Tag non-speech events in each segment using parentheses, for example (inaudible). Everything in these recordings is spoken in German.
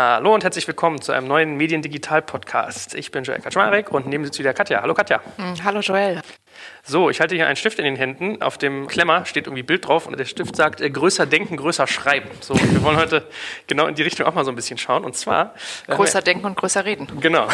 Hallo und herzlich willkommen zu einem neuen Mediendigital-Podcast. Ich bin Joel Kaczmarek und neben sitzt wieder Katja. Hallo Katja. Hm, hallo Joel. So, ich halte hier einen Stift in den Händen. Auf dem Klemmer steht irgendwie Bild drauf und der Stift sagt, äh, größer denken, größer schreiben. So, wir wollen heute genau in die Richtung auch mal so ein bisschen schauen. Und zwar. Äh, größer denken und größer reden. Genau.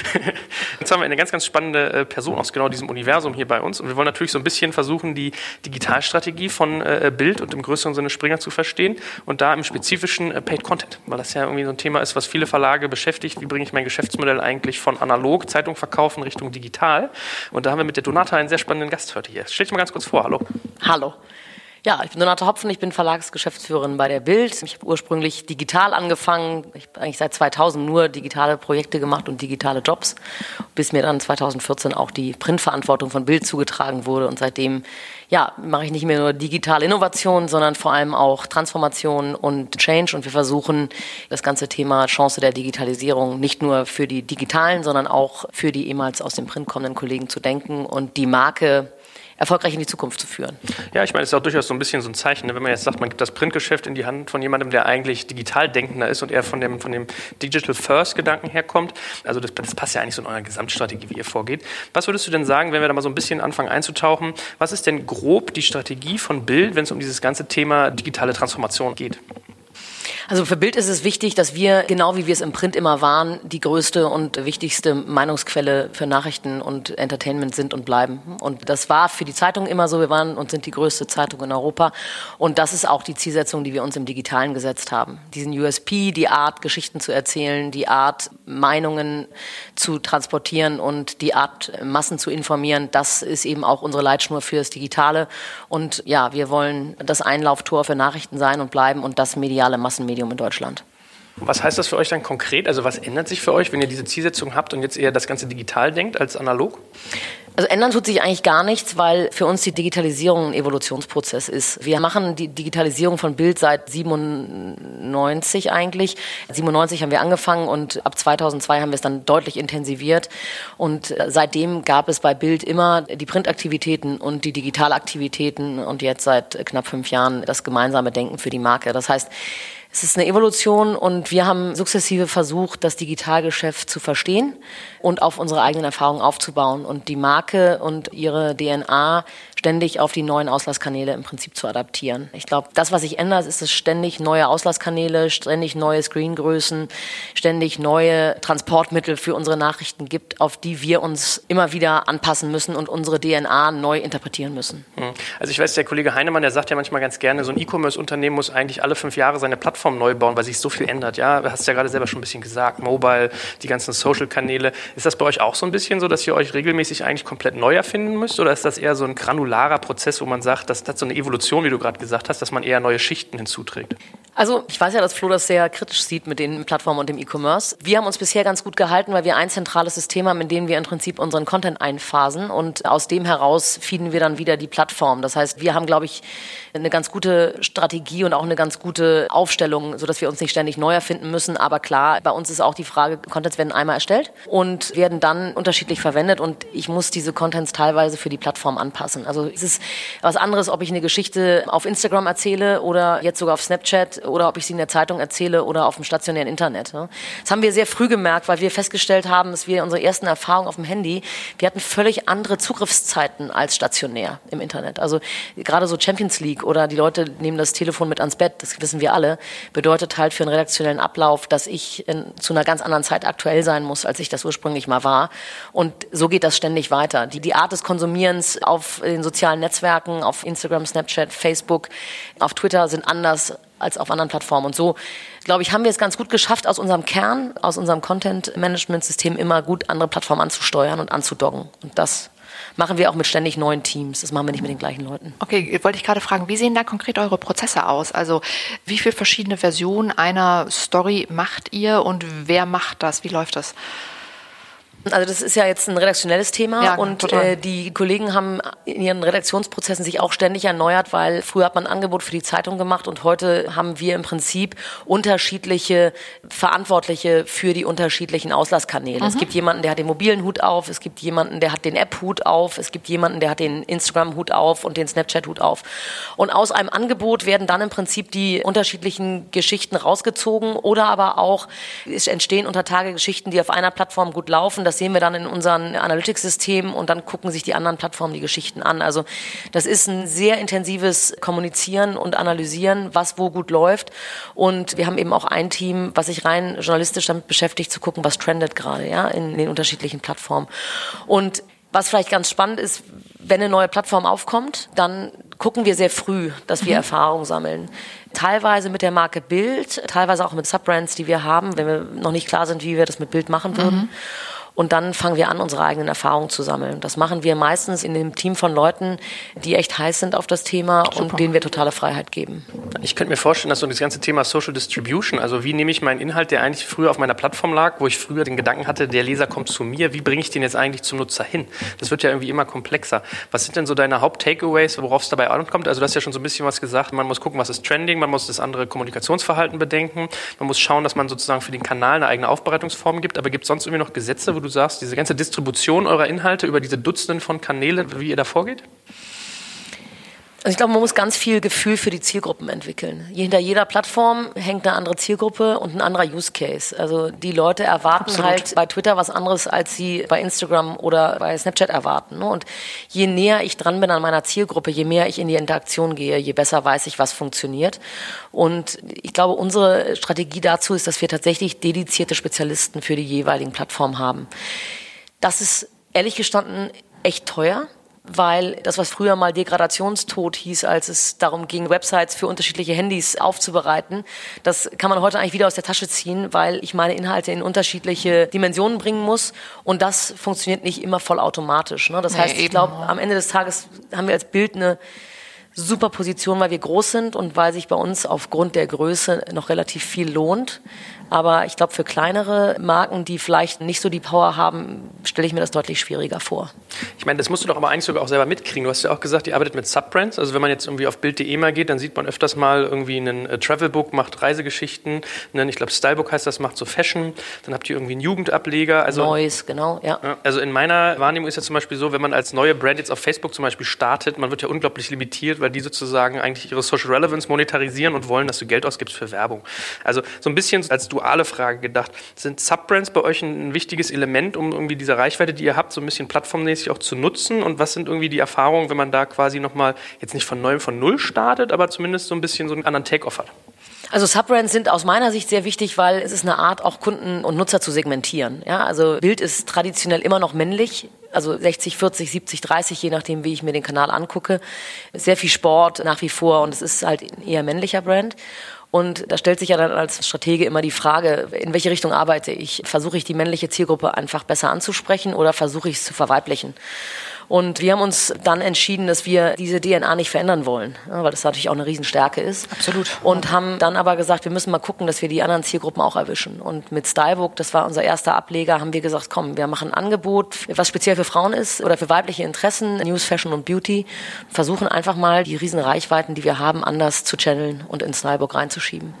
(laughs) Jetzt haben wir eine ganz, ganz spannende äh, Person aus genau diesem Universum hier bei uns. Und wir wollen natürlich so ein bisschen versuchen, die Digitalstrategie von äh, Bild und im größeren Sinne Springer zu verstehen. Und da im spezifischen äh, Paid Content. Weil das ja irgendwie so ein Thema ist, was viele Verlage beschäftigt. Wie bringe ich mein Geschäftsmodell eigentlich von analog, Zeitung verkaufen, Richtung digital? Und da haben wir mit der Donata einen sehr spannenden Gast heute hier. Stell dich mal ganz kurz vor. Hallo. Hallo. Ja, ich bin Donate Hopfen, ich bin Verlagsgeschäftsführerin bei der Bild. Ich habe ursprünglich digital angefangen. Ich habe eigentlich seit 2000 nur digitale Projekte gemacht und digitale Jobs, bis mir dann 2014 auch die Printverantwortung von Bild zugetragen wurde. Und seitdem ja, mache ich nicht mehr nur digitale Innovation, sondern vor allem auch Transformation und Change. Und wir versuchen das ganze Thema Chance der Digitalisierung nicht nur für die digitalen, sondern auch für die ehemals aus dem Print kommenden Kollegen zu denken und die Marke erfolgreich in die Zukunft zu führen. Ja, ich meine, es ist auch durchaus so ein bisschen so ein Zeichen, ne? wenn man jetzt sagt, man gibt das Printgeschäft in die Hand von jemandem, der eigentlich digital denkender ist und eher von dem, von dem Digital First Gedanken herkommt. Also das, das passt ja eigentlich so in eurer Gesamtstrategie, wie ihr vorgeht. Was würdest du denn sagen, wenn wir da mal so ein bisschen anfangen einzutauchen, was ist denn grob die Strategie von Bild, wenn es um dieses ganze Thema digitale Transformation geht? Also für Bild ist es wichtig, dass wir, genau wie wir es im Print immer waren, die größte und wichtigste Meinungsquelle für Nachrichten und Entertainment sind und bleiben. Und das war für die Zeitung immer so. Wir waren und sind die größte Zeitung in Europa. Und das ist auch die Zielsetzung, die wir uns im Digitalen gesetzt haben. Diesen USP, die Art, Geschichten zu erzählen, die Art, Meinungen zu transportieren und die Art, Massen zu informieren, das ist eben auch unsere Leitschnur für das Digitale. Und ja, wir wollen das Einlauftor für Nachrichten sein und bleiben und das mediale Massenmedium Medium in Deutschland. Was heißt das für euch dann konkret? Also was ändert sich für euch, wenn ihr diese Zielsetzung habt und jetzt eher das Ganze digital denkt als analog? Also ändern tut sich eigentlich gar nichts, weil für uns die Digitalisierung ein Evolutionsprozess ist. Wir machen die Digitalisierung von Bild seit 97 eigentlich. 97 haben wir angefangen und ab 2002 haben wir es dann deutlich intensiviert. Und seitdem gab es bei Bild immer die Printaktivitäten und die Digitalaktivitäten und jetzt seit knapp fünf Jahren das gemeinsame Denken für die Marke. Das heißt, es ist eine Evolution und wir haben sukzessive versucht, das Digitalgeschäft zu verstehen und auf unsere eigenen Erfahrungen aufzubauen. Und die Marke und ihre DNA ständig auf die neuen Auslasskanäle im Prinzip zu adaptieren. Ich glaube, das, was sich ändert, ist es ständig neue Auslasskanäle, ständig neue Screengrößen, ständig neue Transportmittel für unsere Nachrichten gibt, auf die wir uns immer wieder anpassen müssen und unsere DNA neu interpretieren müssen. Hm. Also ich weiß, der Kollege Heinemann, der sagt ja manchmal ganz gerne, so ein E-Commerce-Unternehmen muss eigentlich alle fünf Jahre seine Plattform neu bauen, weil sich so viel ändert. Ja, hast ja gerade selber schon ein bisschen gesagt, Mobile, die ganzen Social-Kanäle. Ist das bei euch auch so ein bisschen so, dass ihr euch regelmäßig eigentlich komplett neu erfinden müsst oder ist das eher so ein granular modularer Prozess, wo man sagt, das hat so eine Evolution, wie du gerade gesagt hast, dass man eher neue Schichten hinzuträgt? Also ich weiß ja, dass Flo das sehr kritisch sieht mit den Plattformen und dem E-Commerce. Wir haben uns bisher ganz gut gehalten, weil wir ein zentrales System haben, in dem wir im Prinzip unseren Content einphasen und aus dem heraus feeden wir dann wieder die Plattform. Das heißt, wir haben, glaube ich, eine ganz gute Strategie und auch eine ganz gute Aufstellung, sodass wir uns nicht ständig neu erfinden müssen. Aber klar, bei uns ist auch die Frage, Contents werden einmal erstellt und werden dann unterschiedlich verwendet und ich muss diese Contents teilweise für die Plattform anpassen. Also es ist was anderes, ob ich eine Geschichte auf Instagram erzähle oder jetzt sogar auf Snapchat oder ob ich sie in der Zeitung erzähle oder auf dem stationären Internet. Das haben wir sehr früh gemerkt, weil wir festgestellt haben, dass wir unsere ersten Erfahrungen auf dem Handy, wir hatten völlig andere Zugriffszeiten als stationär im Internet. Also gerade so Champions League oder die Leute nehmen das Telefon mit ans Bett, das wissen wir alle, bedeutet halt für einen redaktionellen Ablauf, dass ich in, zu einer ganz anderen Zeit aktuell sein muss, als ich das ursprünglich mal war. Und so geht das ständig weiter. Die, die Art des Konsumierens auf den sozialen Netzwerken, auf Instagram, Snapchat, Facebook, auf Twitter sind anders als auf anderen Plattformen. Und so, glaube ich, haben wir es ganz gut geschafft, aus unserem Kern, aus unserem Content-Management-System immer gut andere Plattformen anzusteuern und anzudoggen. Und das machen wir auch mit ständig neuen Teams. Das machen wir nicht mit den gleichen Leuten. Okay, wollte ich gerade fragen, wie sehen da konkret eure Prozesse aus? Also wie viele verschiedene Versionen einer Story macht ihr und wer macht das? Wie läuft das? Also das ist ja jetzt ein redaktionelles Thema Ja, und äh, die Kollegen haben in ihren Redaktionsprozessen sich auch ständig erneuert, weil früher hat man ein Angebot für die Zeitung gemacht und heute haben wir im Prinzip unterschiedliche Verantwortliche für die unterschiedlichen Auslasskanäle. Es gibt jemanden, der hat den mobilen Hut auf, es gibt jemanden, der hat den App-Hut auf, es gibt jemanden, der hat den Instagram-Hut auf und den Snapchat-Hut auf. Und aus einem Angebot werden dann im Prinzip die unterschiedlichen Geschichten rausgezogen oder aber auch es entstehen unter Tage Geschichten, die auf einer Plattform gut laufen. Das sehen wir dann in unseren Analytics-Systemen und dann gucken sich die anderen Plattformen die Geschichten an. Also das ist ein sehr intensives Kommunizieren und Analysieren, was wo gut läuft. Und wir haben eben auch ein Team, was sich rein journalistisch damit beschäftigt, zu gucken, was trendet gerade ja, in den unterschiedlichen Plattformen. Und was vielleicht ganz spannend ist, wenn eine neue Plattform aufkommt, dann gucken wir sehr früh, dass wir Erfahrung sammeln. Teilweise mit der Marke Bild, teilweise auch mit Subbrands, die wir haben, wenn wir noch nicht klar sind, wie wir das mit Bild machen würden. Und dann fangen wir an, unsere eigenen Erfahrungen zu sammeln. Das machen wir meistens in einem Team von Leuten, die echt heiß sind auf das Thema und denen wir totale Freiheit geben. Ich könnte mir vorstellen, dass so das ganze Thema Social Distribution, also wie nehme ich meinen Inhalt, der eigentlich früher auf meiner Plattform lag, wo ich früher den Gedanken hatte, der Leser kommt zu mir, wie bringe ich den jetzt eigentlich zum Nutzer hin? Das wird ja irgendwie immer komplexer. Was sind denn so deine Haupt-Takeaways, worauf es dabei ankommt? Also du hast ja schon so ein bisschen was gesagt, man muss gucken, was ist Trending, man muss das andere Kommunikationsverhalten bedenken, man muss schauen, dass man sozusagen für den Kanal eine eigene Aufbereitungsform gibt, aber gibt es sonst irgendwie noch Gesetze, wo du sagst, diese ganze Distribution eurer Inhalte über diese Dutzenden von Kanäle, wie ihr da vorgeht? Also ich glaube, man muss ganz viel Gefühl für die Zielgruppen entwickeln. Hinter jeder Plattform hängt eine andere Zielgruppe und ein anderer Use Case. Also die Leute erwarten Absolut. halt bei Twitter was anderes, als sie bei Instagram oder bei Snapchat erwarten. ne? Und je näher ich dran bin an meiner Zielgruppe, je mehr ich in die Interaktion gehe, je besser weiß ich, was funktioniert. Und ich glaube, unsere Strategie dazu ist, dass wir tatsächlich dedizierte Spezialisten für die jeweiligen Plattformen haben. Das ist ehrlich gestanden echt teuer, weil das, was früher mal Degradationstod hieß, als es darum ging, Websites für unterschiedliche Handys aufzubereiten, das kann man heute eigentlich wieder aus der Tasche ziehen, weil ich meine Inhalte in unterschiedliche Dimensionen bringen muss und das funktioniert nicht immer vollautomatisch. Ne? Das Nee, heißt, ich glaube, am Ende des Tages haben wir als Bild eine super Position, weil wir groß sind und weil sich bei uns aufgrund der Größe noch relativ viel lohnt. Aber ich glaube, für kleinere Marken, die vielleicht nicht so die Power haben, stelle ich mir das deutlich schwieriger vor. Ich meine, das musst du doch aber eigentlich sogar auch selber mitkriegen. Du hast ja auch gesagt, ihr arbeitet mit Subbrands. Also wenn man jetzt irgendwie auf Bild.de mal geht, dann sieht man öfters mal irgendwie einen äh, Travelbook, macht Reisegeschichten. Einen, ich glaube, Stylebook heißt das, macht so Fashion. Dann habt ihr irgendwie einen Jugendableger. Also, Neues, genau, ja. ja, also in meiner Wahrnehmung ist ja zum Beispiel so, wenn man als neue Brand jetzt auf Facebook zum Beispiel startet, man wird ja unglaublich limitiert, weil die sozusagen eigentlich ihre Social Relevance monetarisieren und wollen, dass du Geld ausgibst für Werbung. Also so ein bisschen als duale Frage gedacht. Sind Subbrands bei euch ein, wichtiges Element, um irgendwie diese Reichweite, die ihr habt, so ein bisschen plattformmäßig auch zu nutzen? Und was sind irgendwie die Erfahrungen, wenn man da quasi nochmal jetzt nicht von neuem von null startet, aber zumindest so ein bisschen so einen anderen Take-off hat? Also Subbrands sind aus meiner Sicht sehr wichtig, weil es ist eine Art, auch Kunden und Nutzer zu segmentieren. Ja, also Bild ist traditionell immer noch männlich, also 60, 40, 70, 30, je nachdem, wie ich mir den Kanal angucke. Sehr viel Sport nach wie vor und es ist halt eher männlicher Brand. Und da stellt sich ja dann als Stratege immer die Frage, in welche Richtung arbeite ich? Versuche ich die männliche Zielgruppe einfach besser anzusprechen oder versuche ich es zu verweiblichen? Und wir haben uns dann entschieden, dass wir diese DNA nicht verändern wollen, weil das natürlich auch eine Riesenstärke ist. Absolut. Und haben dann aber gesagt, wir müssen mal gucken, dass wir die anderen Zielgruppen auch erwischen. Und mit Stylebook, das war unser erster Ableger, haben wir gesagt, komm, wir machen ein Angebot, was speziell für Frauen ist oder für weibliche Interessen, News, Fashion und Beauty, versuchen einfach mal die riesen Reichweiten, die wir haben, anders zu channeln und in Stylebook reinzuschieben.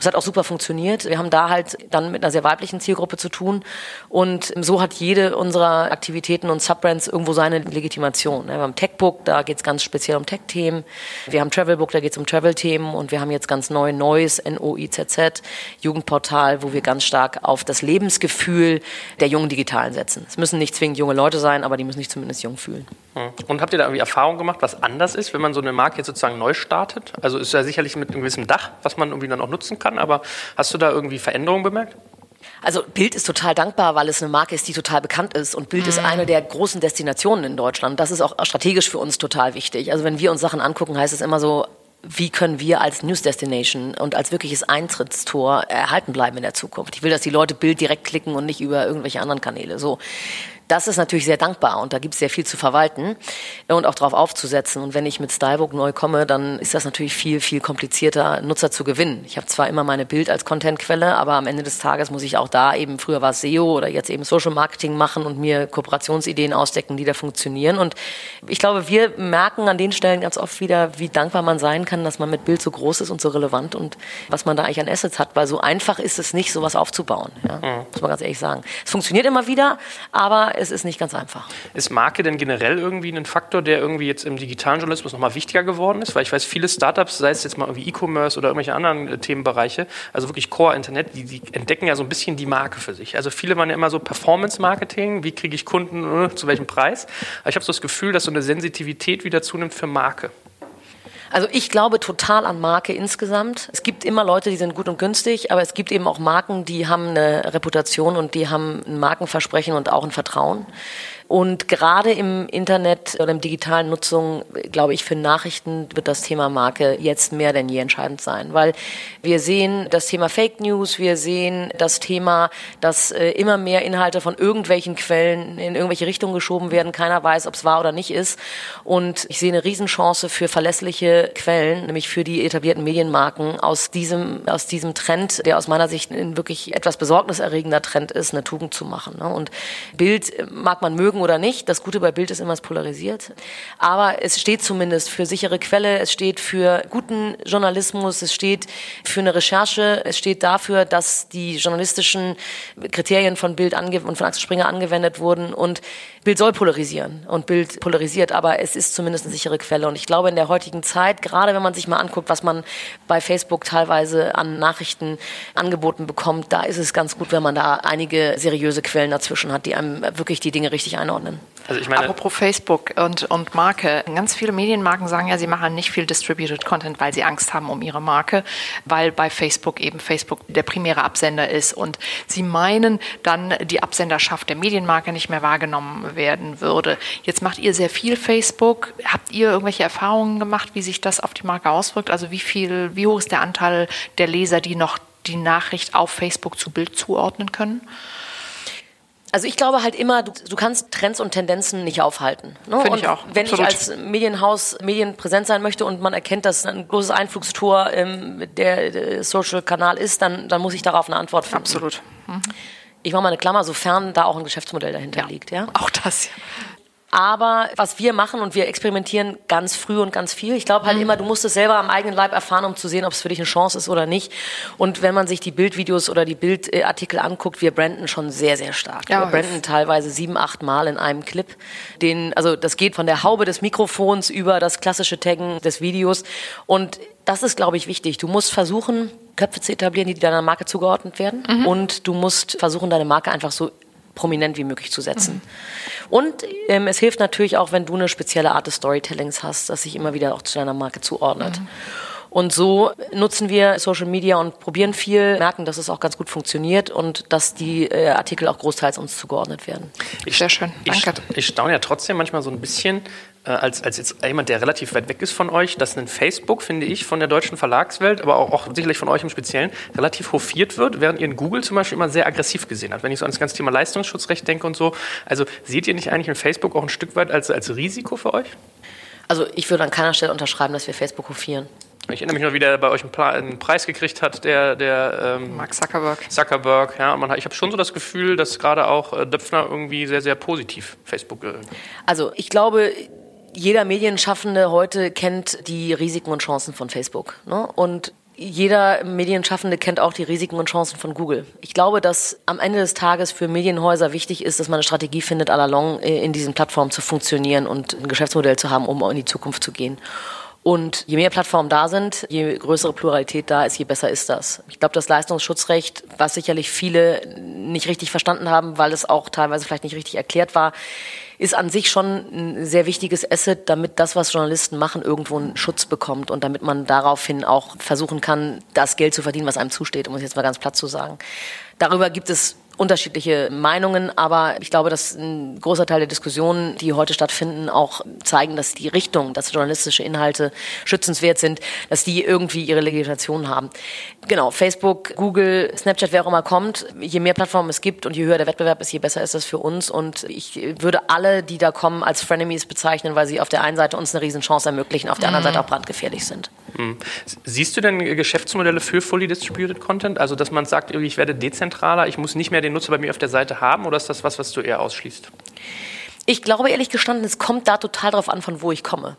Es hat auch super funktioniert. Wir haben da halt dann mit einer sehr weiblichen Zielgruppe zu tun und so hat jede unserer Aktivitäten und Subbrands irgendwo seine Legitimation. ne? Wir haben Techbook, da geht es ganz speziell um Tech-Themen. Wir haben Travelbook, da geht es um Travel-Themen und wir haben jetzt ganz neu Neues, N-O-I-Z-Z, Jugendportal, wo wir ganz stark auf das Lebensgefühl der jungen Digitalen setzen. Es müssen nicht zwingend junge Leute sein, aber die müssen sich zumindest jung fühlen. Und habt ihr da irgendwie Erfahrung gemacht, was anders ist, wenn man so eine Marke jetzt sozusagen neu startet? Also ist ja sicherlich mit einem gewissen Dach, was man irgendwie dann auch nutzen kann, aber hast du da irgendwie Veränderungen bemerkt? Also Bild ist total dankbar, weil es eine Marke ist, die total bekannt ist. Und Bild ist eine der großen Destinationen in Deutschland. Das ist auch strategisch für uns total wichtig. Also wenn wir uns Sachen angucken, heißt es immer so, wie können wir als News Destination und als wirkliches Eintrittstor erhalten bleiben in der Zukunft. Ich will, dass die Leute Bild direkt klicken und nicht über irgendwelche anderen Kanäle. So. Das ist natürlich sehr dankbar und da gibt es sehr viel zu verwalten und auch darauf aufzusetzen. Und wenn ich mit Stylebook neu komme, dann ist das natürlich viel, viel komplizierter, Nutzer zu gewinnen. Ich habe zwar immer meine Bild als Contentquelle, aber am Ende des Tages muss ich auch da eben, früher war es SEO oder jetzt eben Social Marketing machen und mir Kooperationsideen ausdecken, die da funktionieren. Und ich glaube, wir merken an den Stellen ganz oft wieder, wie dankbar man sein kann, dass man mit Bild so groß ist und so relevant und was man da eigentlich an Assets hat, weil so einfach ist es nicht, sowas aufzubauen. Ja? Mhm. Muss man ganz ehrlich sagen. Es funktioniert immer wieder, aber es ist nicht ganz einfach. Ist Marke denn generell irgendwie ein Faktor, der irgendwie jetzt im digitalen Journalismus nochmal wichtiger geworden ist? Weil ich weiß, viele Startups, sei es jetzt mal irgendwie E-Commerce oder irgendwelche anderen äh, Themenbereiche, also wirklich Core-Internet, die, die, entdecken ja so ein bisschen die Marke für sich. Also viele waren ja immer so Performance-Marketing, wie kriege ich Kunden, äh, zu welchem Preis. Aber ich habe so das Gefühl, dass so eine Sensitivität wieder zunimmt für Marke. Also ich glaube total an Marke insgesamt. Es gibt immer Leute, die sind gut und günstig, aber es gibt eben auch Marken, die haben eine Reputation und die haben ein Markenversprechen und auch ein Vertrauen. Und gerade im Internet oder im digitalen Nutzung, glaube ich, für Nachrichten wird das Thema Marke jetzt mehr denn je entscheidend sein, weil wir sehen das Thema Fake News, wir sehen das Thema, dass äh, immer mehr Inhalte von irgendwelchen Quellen in irgendwelche Richtungen geschoben werden, keiner weiß, ob es wahr oder nicht ist. Und ich sehe eine Riesenchance für verlässliche Quellen, nämlich für die etablierten Medienmarken aus diesem, aus diesem Trend, der aus meiner Sicht ein wirklich etwas besorgniserregender Trend ist, eine Tugend zu machen. Ne? Und Bild mag man mögen, mögen oder nicht. Das Gute bei Bild ist immer, es polarisiert. Aber es steht zumindest für sichere Quelle, es steht für guten Journalismus, es steht für eine Recherche, es steht dafür, dass die journalistischen Kriterien von Bild und von Axel Springer angewendet wurden und Bild soll polarisieren und Bild polarisiert, aber es ist zumindest eine sichere Quelle. Und ich glaube, in der heutigen Zeit, gerade wenn man sich mal anguckt, was man bei Facebook teilweise an Nachrichten angeboten bekommt, da ist es ganz gut, wenn man da einige seriöse Quellen dazwischen hat, die einem wirklich die Dinge richtig einordnen. Also ich meine, Apropos Facebook und, und Marke. Ganz viele Medienmarken sagen ja, sie machen nicht viel Distributed Content, weil sie Angst haben um ihre Marke, weil bei Facebook eben Facebook der primäre Absender ist. Und sie meinen dann, die Absenderschaft der Medienmarke nicht mehr wahrgenommen werden würde. Jetzt macht ihr sehr viel Facebook. Habt ihr irgendwelche Erfahrungen gemacht, wie sich das auf die Marke auswirkt? Also wie viel, wie hoch ist der Anteil der Leser, die noch die Nachricht auf Facebook zu Bild zuordnen können? Also ich glaube halt immer, du, du kannst Trends und Tendenzen nicht aufhalten. Ne? Finde ich auch. Wenn Absolut. ich als Medienhaus medienpräsent sein möchte und man erkennt, dass ein großes Einflugstor ähm, der, der Social-Kanal ist, dann, dann muss ich darauf eine Antwort finden. Absolut. Mhm. Ich mache mal eine Klammer, sofern da auch ein Geschäftsmodell dahinter ja. liegt. Ja? Auch das, ja. Aber was wir machen und wir experimentieren ganz früh und ganz viel. Ich glaube halt mhm. immer, du musst es selber am eigenen Leib erfahren, um zu sehen, ob es für dich eine Chance ist oder nicht. Und wenn man sich die Bildvideos oder die Bildartikel anguckt, wir branden schon sehr, sehr stark. Ja, wir branden teilweise sieben, acht Mal in einem Clip. Den, also das geht von der Haube des Mikrofons über das klassische Taggen des Videos. Und das ist, glaube ich, wichtig. Du musst versuchen, Köpfe zu etablieren, die deiner Marke zugeordnet werden. Mhm. Und du musst versuchen, deine Marke einfach so prominent wie möglich zu setzen. Mhm. Und ähm, es hilft natürlich auch, wenn du eine spezielle Art des Storytellings hast, das sich immer wieder auch zu deiner Marke zuordnet. Mhm. Und so nutzen wir Social Media und probieren viel, merken, dass es auch ganz gut funktioniert und dass die äh, Artikel auch großteils uns zugeordnet werden. Ich, Sehr schön, danke. Ich, ich staune ja trotzdem manchmal so ein bisschen, als, als jetzt jemand, der relativ weit weg ist von euch, dass ein Facebook, finde ich, von der deutschen Verlagswelt, aber auch, auch sicherlich von euch im Speziellen, relativ hofiert wird, während ihr in Google zum Beispiel immer sehr aggressiv gesehen habt. Wenn ich so an das ganze Thema Leistungsschutzrecht denke und so. Also seht ihr nicht eigentlich in Facebook auch ein Stück weit als, als Risiko für euch? Also ich würde an keiner Stelle unterschreiben, dass wir Facebook hofieren. Ich erinnere mich noch, wie der bei euch einen, Preis gekriegt hat, der, der ähm, Mark Zuckerberg. Zuckerberg, ja. Man, ich habe schon so das Gefühl, dass gerade auch äh, Döpfner irgendwie sehr, sehr positiv Facebook. Äh also ich glaube, jeder Medienschaffende heute kennt die Risiken und Chancen von Facebook. Ne? Und jeder Medienschaffende kennt auch die Risiken und Chancen von Google. Ich glaube, dass am Ende des Tages für Medienhäuser wichtig ist, dass man eine Strategie findet, à la long äh, in diesen Plattformen zu funktionieren und ein Geschäftsmodell zu haben, um in die Zukunft zu gehen. Und je mehr Plattformen da sind, je größere Pluralität da ist, je besser ist das. Ich glaube, das Leistungsschutzrecht, was sicherlich viele nicht richtig verstanden haben, weil es auch teilweise vielleicht nicht richtig erklärt war, ist an sich schon ein sehr wichtiges Asset, damit das, was Journalisten machen, irgendwo einen Schutz bekommt und damit man daraufhin auch versuchen kann, das Geld zu verdienen, was einem zusteht, um es jetzt mal ganz platt zu sagen. Darüber gibt es unterschiedliche Meinungen, aber ich glaube, dass ein großer Teil der Diskussionen, die heute stattfinden, auch zeigen, dass die Richtung, dass journalistische Inhalte schützenswert sind, dass die irgendwie ihre Legitimation haben. Genau, Facebook, Google, Snapchat, wer auch immer kommt, je mehr Plattformen es gibt und je höher der Wettbewerb ist, je besser ist das für uns. Und ich würde alle, die da kommen, als Frenemies bezeichnen, weil sie auf der einen Seite uns eine Riesenchance ermöglichen, auf der anderen. Seite auch brandgefährlich sind. Mhm. Siehst du denn Geschäftsmodelle für Fully Distributed Content? Also, dass man sagt, ich werde dezentraler, ich muss nicht mehr den Nutzer bei mir auf der Seite haben oder ist das was, was du eher ausschließt? Ich glaube ehrlich gestanden, es kommt da total drauf an, von wo ich komme.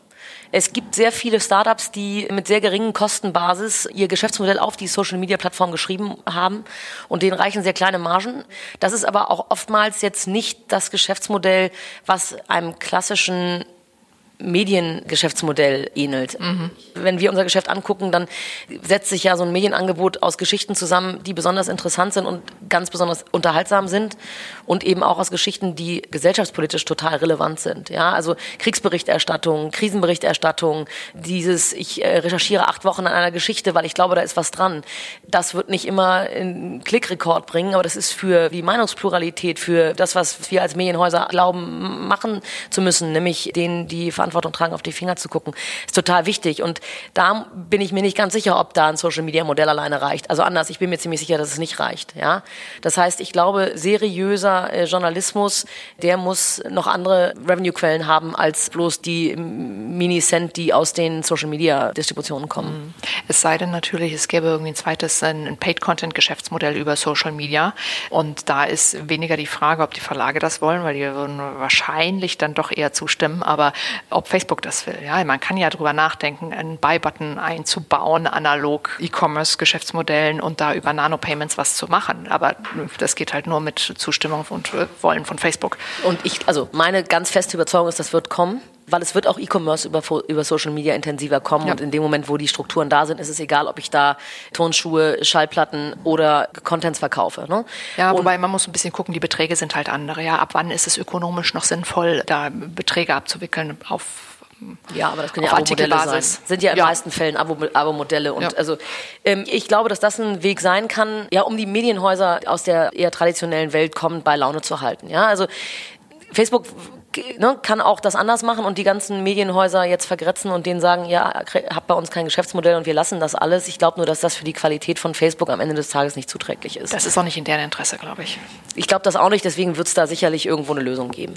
Es gibt sehr viele Startups, die mit sehr geringen Kostenbasis ihr Geschäftsmodell auf die Social Media Plattform geschrieben haben und denen reichen sehr kleine Margen. Das ist aber auch oftmals jetzt nicht das Geschäftsmodell, was einem klassischen Mediengeschäftsmodell ähnelt. Mhm. Wenn wir unser Geschäft angucken, dann setzt sich ja so ein Medienangebot aus Geschichten zusammen, die besonders interessant sind und ganz besonders unterhaltsam sind und eben auch aus Geschichten, die gesellschaftspolitisch total relevant sind. Ja, also Kriegsberichterstattung, Krisenberichterstattung, dieses ich äh, recherchiere acht Wochen an einer Geschichte, weil ich glaube, da ist was dran. Das wird nicht immer einen Klickrekord bringen, aber das ist für die Meinungspluralität, für das, was wir als Medienhäuser glauben machen zu müssen, nämlich denen die Verantwortung Verantwortung tragen, auf die Finger zu gucken, ist total wichtig. Und da bin ich mir nicht ganz sicher, ob da ein Social Media Modell alleine reicht. Also anders, ich bin mir ziemlich sicher, dass es nicht reicht. Ja, das heißt, ich glaube, seriöser äh, Journalismus, der muss noch andere Revenue-Quellen haben als bloß die Mini-Cent, die aus den Social Media Distributionen kommen. Mhm. Es sei denn natürlich, es gäbe irgendwie ein zweites, ein Paid-Content-Geschäftsmodell über Social Media. Und da ist weniger die Frage, ob die Verlage das wollen, weil die würden wahrscheinlich dann doch eher zustimmen. Aber ob Facebook das will. Ja, man kann ja darüber nachdenken, einen Buy-Button einzubauen, analog E-Commerce-Geschäftsmodellen und da über Nano-Payments was zu machen. Aber das geht halt nur mit Zustimmung und Wollen von Facebook. Und ich, also meine ganz feste Überzeugung ist, das wird kommen weil es wird auch E-Commerce über, über Social Media intensiver kommen ja. und in dem Moment, wo die Strukturen da sind, ist es egal, ob ich da Turnschuhe, Schallplatten oder Contents verkaufe. Ne? Ja, und wobei man muss ein bisschen gucken, die Beträge sind halt andere. Ja, ab wann ist es ökonomisch noch sinnvoll, da Beträge abzuwickeln auf ja, aber das können ja Abo-Modelle sein. Sind ja in ja. meisten Fällen Abo-Modelle. Und ja. also ähm, ich glaube, dass das ein Weg sein kann, ja, um die Medienhäuser aus der eher traditionellen Welt kommend bei Laune zu halten. Ja, also Facebook ne, kann auch das anders machen und die ganzen Medienhäuser jetzt vergrätzen und denen sagen, ja, habt bei uns kein Geschäftsmodell und wir lassen das alles. Ich glaube nur, dass das für die Qualität von Facebook am Ende des Tages nicht zuträglich ist. Das ist auch nicht in deren Interesse, glaube ich. Ich glaube das auch nicht, deswegen wird es da sicherlich irgendwo eine Lösung geben.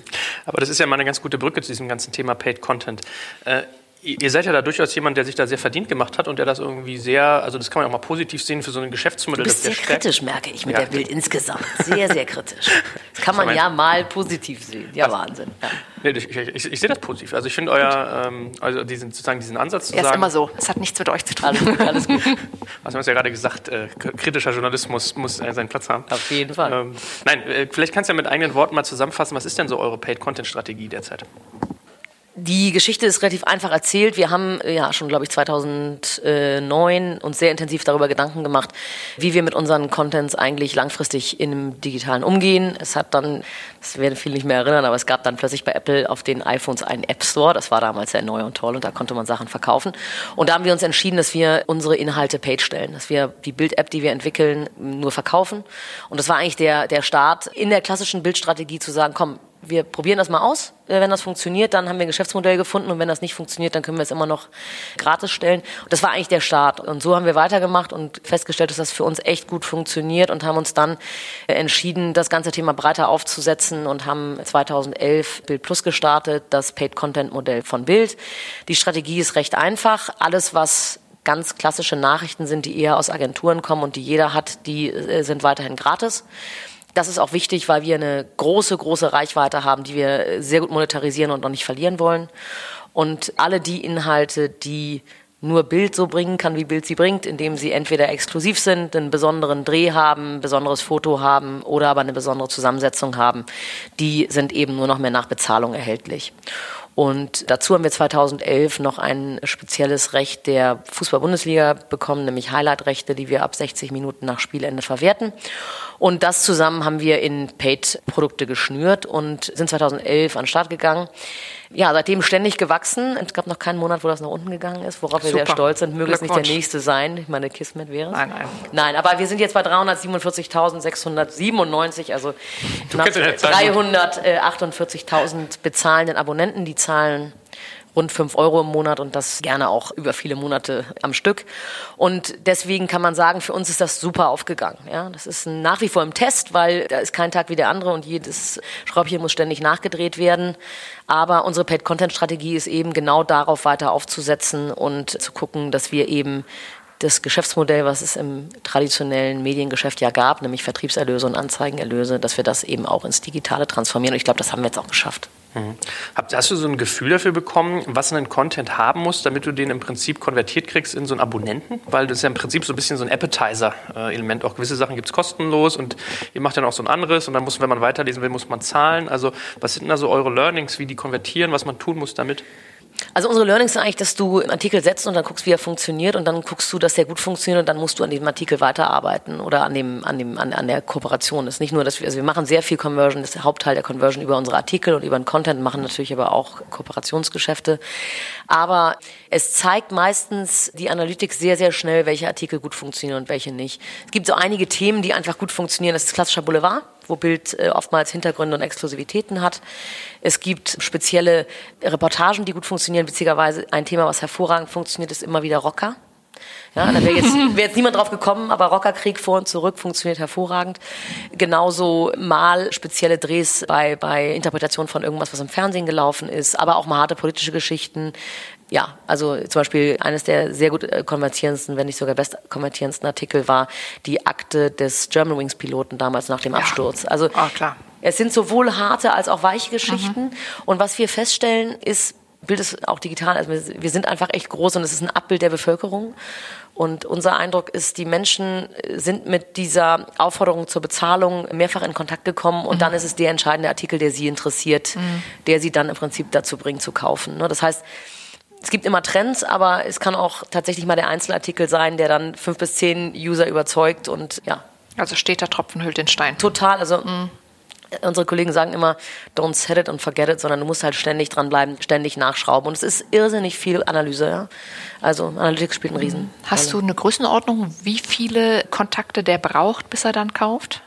Aber das ist ja mal eine ganz gute Brücke zu diesem ganzen Thema Paid Content. Äh, ihr seid ja da durchaus jemand, der sich da sehr verdient gemacht hat und der das irgendwie sehr, also das kann man auch mal positiv sehen für so ein Geschäftsmodell. Du bist sehr kritisch, merke ich, mit ja. der Bild insgesamt. Sehr, sehr kritisch. (laughs) Das kann man ja mal positiv sehen. Ja, also, Wahnsinn. Ja. Nee, ich, ich, ich, sehe das positiv. Also ich finde euer, ähm, also diesen, sozusagen diesen Ansatz zu ja, sagen... ist immer so. Es hat nichts mit euch zu tun. Alles gut, alles gut. (laughs) Also du hast ja gerade gesagt, äh, kritischer Journalismus muss äh, seinen Platz haben. Auf jeden Fall. Ähm, nein, äh, vielleicht kannst du ja mit eigenen Worten mal zusammenfassen, was ist denn so eure Paid-Content-Strategie derzeit? Die Geschichte ist relativ einfach erzählt. Wir haben äh, ja schon, glaube ich, 2009 uns sehr intensiv darüber Gedanken gemacht, wie wir mit unseren Contents eigentlich langfristig im Digitalen umgehen. Es hat dann, das werden viele nicht mehr erinnern, aber es gab dann plötzlich bei Apple auf den iPhones einen App Store. Das war damals sehr neu und toll und da konnte man Sachen verkaufen. Und da haben wir uns entschieden, dass wir unsere Inhalte paid stellen, dass wir die Bild-App, die wir entwickeln, nur verkaufen. Und das war eigentlich der, der Start in der klassischen Bildstrategie zu sagen, komm, wir probieren das mal aus. Äh, wenn das funktioniert, dann haben wir ein Geschäftsmodell gefunden und wenn das nicht funktioniert, dann können wir es immer noch gratis stellen. Und das war eigentlich der Start. Und so haben wir weitergemacht und festgestellt, dass das für uns echt gut funktioniert und haben uns dann äh, entschieden, das ganze Thema breiter aufzusetzen und haben 2011 Bild Plus gestartet, das Paid Content Modell von Bild. Die Strategie ist recht einfach. Alles, was ganz klassische Nachrichten sind, die eher aus Agenturen kommen und die jeder hat, die äh, sind weiterhin gratis. Das ist auch wichtig, weil wir eine große, große Reichweite haben, die wir sehr gut monetarisieren und noch nicht verlieren wollen. Und alle die Inhalte, die nur Bild so bringen kann, wie Bild sie bringt, indem sie entweder exklusiv sind, einen besonderen Dreh haben, ein besonderes Foto haben oder aber eine besondere Zusammensetzung haben, die sind eben nur noch mehr nach Bezahlung erhältlich. Und dazu haben wir 2011 noch ein spezielles Recht der Fußball-Bundesliga bekommen, nämlich Highlight-Rechte, die wir ab 60 Minuten nach Spielende verwerten. Und das zusammen haben wir in Paid-Produkte geschnürt und sind 2011 an den Start gegangen. Ja, seitdem ständig gewachsen. Es gab noch keinen Monat, wo das nach unten gegangen ist, worauf Super. wir sehr stolz sind. Möge es nicht der nächste sein. Ich meine, Kismet wäre es. Nein, nein. Nein, aber wir sind jetzt bei 347.697, also 348.000 bezahlenden Abonnenten. Die zahlen rund fünf Euro im Monat und das gerne auch über viele Monate am Stück. Und deswegen kann man sagen, für uns ist das super aufgegangen. Ja, das ist nach wie vor im Test, weil da ist kein Tag wie der andere und jedes Schraubchen muss ständig nachgedreht werden. Aber unsere Paid-Content-Strategie ist eben genau darauf weiter aufzusetzen und zu gucken, dass wir eben das Geschäftsmodell, was es im traditionellen Mediengeschäft ja gab, nämlich Vertriebserlöse und Anzeigenerlöse, dass wir das eben auch ins Digitale transformieren. Und ich glaube, das haben wir jetzt auch geschafft. Mhm. Hast du so ein Gefühl dafür bekommen, was ein Content haben muss, damit du den im Prinzip konvertiert kriegst in so einen Abonnenten? Weil das ist ja im Prinzip so ein bisschen so ein Appetizer-Element. Auch gewisse Sachen gibt es kostenlos und ihr macht dann auch so ein anderes und dann muss, wenn man weiterlesen will, muss man zahlen. Also was sind da so eure Learnings, wie die konvertieren, was man tun muss damit? Also unsere Learnings sind eigentlich, dass du einen Artikel setzt und dann guckst, wie er funktioniert und dann guckst du, dass der gut funktioniert und dann musst du an diesem Artikel weiterarbeiten oder an dem, an dem, an, an der Kooperation. Das ist nicht nur, dass wir, also wir machen sehr viel Conversion, das ist der Hauptteil der Conversion über unsere Artikel und über den Content, machen natürlich aber auch Kooperationsgeschäfte. Aber es zeigt meistens die Analytics sehr, sehr schnell, welche Artikel gut funktionieren und welche nicht. Es gibt so einige Themen, die einfach gut funktionieren. Das ist klassischer Boulevard wo Bild äh, oftmals Hintergründe und Exklusivitäten hat. Es gibt spezielle Reportagen, die gut funktionieren. Witzigerweise ein Thema, was hervorragend funktioniert, ist immer wieder Rocker. Ja, da wäre jetzt, (laughs) wär jetzt niemand drauf gekommen, aber Rockerkrieg vor und zurück funktioniert hervorragend. Genauso mal spezielle Drehs bei, bei Interpretationen von irgendwas, was im Fernsehen gelaufen ist, aber auch mal harte politische Geschichten. Ja, also zum Beispiel eines der sehr gut äh, konvertierendsten, wenn nicht sogar best konvertierendsten Artikel war die Akte des Germanwings Piloten damals nach dem Absturz. Also oh, klar. es sind sowohl harte als auch weiche Geschichten. Mhm. Und was wir feststellen, ist, Bild ist auch digital, also wir sind einfach echt groß und es ist ein Abbild der Bevölkerung. Und unser Eindruck ist, die Menschen sind mit dieser Aufforderung zur Bezahlung mehrfach in Kontakt gekommen und mhm. dann ist es der entscheidende Artikel, der sie interessiert, mhm. der sie dann im Prinzip dazu bringt zu kaufen. Ne? Das heißt, es gibt immer Trends, aber es kann auch tatsächlich mal der Einzelartikel sein, der dann fünf bis zehn User überzeugt und ja. Also steht der Tropfen hüllt den Stein. Total, also mhm unsere Kollegen sagen immer, don't set it and forget it, sondern du musst halt ständig dranbleiben, ständig nachschrauben. Und es ist irrsinnig viel Analyse. Ja? Also Analytics spielt einen Riesen. Hast du eine Größenordnung, wie viele Kontakte der braucht, bis er dann kauft?